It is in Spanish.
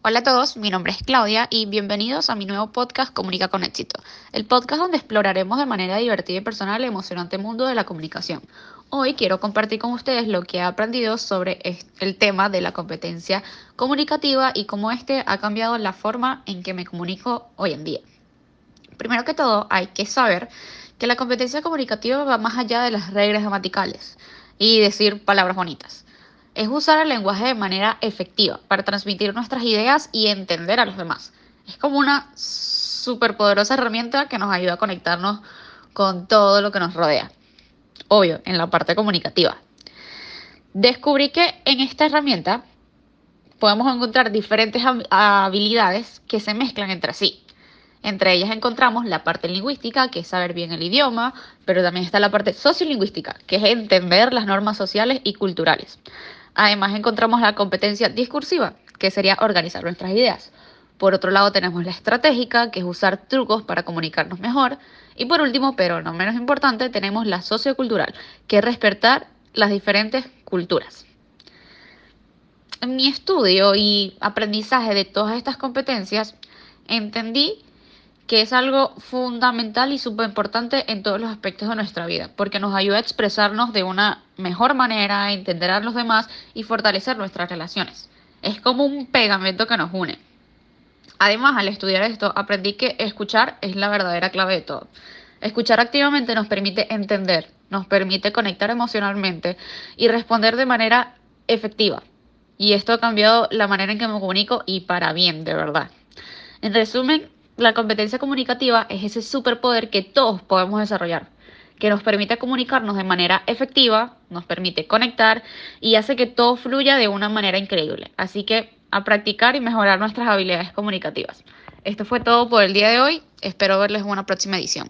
Hola a todos, mi nombre es Claudia y bienvenidos a mi nuevo podcast Comunica con éxito, el podcast donde exploraremos de manera divertida y personal el emocionante mundo de la comunicación. Hoy quiero compartir con ustedes lo que he aprendido sobre el tema de la competencia comunicativa y cómo este ha cambiado la forma en que me comunico hoy en día. Primero que todo, hay que saber que la competencia comunicativa va más allá de las reglas gramaticales y decir palabras bonitas es usar el lenguaje de manera efectiva para transmitir nuestras ideas y entender a los demás. Es como una superpoderosa herramienta que nos ayuda a conectarnos con todo lo que nos rodea. Obvio, en la parte comunicativa. Descubrí que en esta herramienta podemos encontrar diferentes habilidades que se mezclan entre sí. Entre ellas encontramos la parte lingüística, que es saber bien el idioma, pero también está la parte sociolingüística, que es entender las normas sociales y culturales. Además encontramos la competencia discursiva, que sería organizar nuestras ideas. Por otro lado tenemos la estratégica, que es usar trucos para comunicarnos mejor. Y por último, pero no menos importante, tenemos la sociocultural, que es respetar las diferentes culturas. En mi estudio y aprendizaje de todas estas competencias, entendí que es algo fundamental y súper importante en todos los aspectos de nuestra vida, porque nos ayuda a expresarnos de una mejor manera, a entender a los demás y fortalecer nuestras relaciones. Es como un pegamento que nos une. Además, al estudiar esto, aprendí que escuchar es la verdadera clave de todo. Escuchar activamente nos permite entender, nos permite conectar emocionalmente y responder de manera efectiva. Y esto ha cambiado la manera en que me comunico y para bien, de verdad. En resumen, la competencia comunicativa es ese superpoder que todos podemos desarrollar, que nos permite comunicarnos de manera efectiva, nos permite conectar y hace que todo fluya de una manera increíble. Así que a practicar y mejorar nuestras habilidades comunicativas. Esto fue todo por el día de hoy. Espero verles en una próxima edición.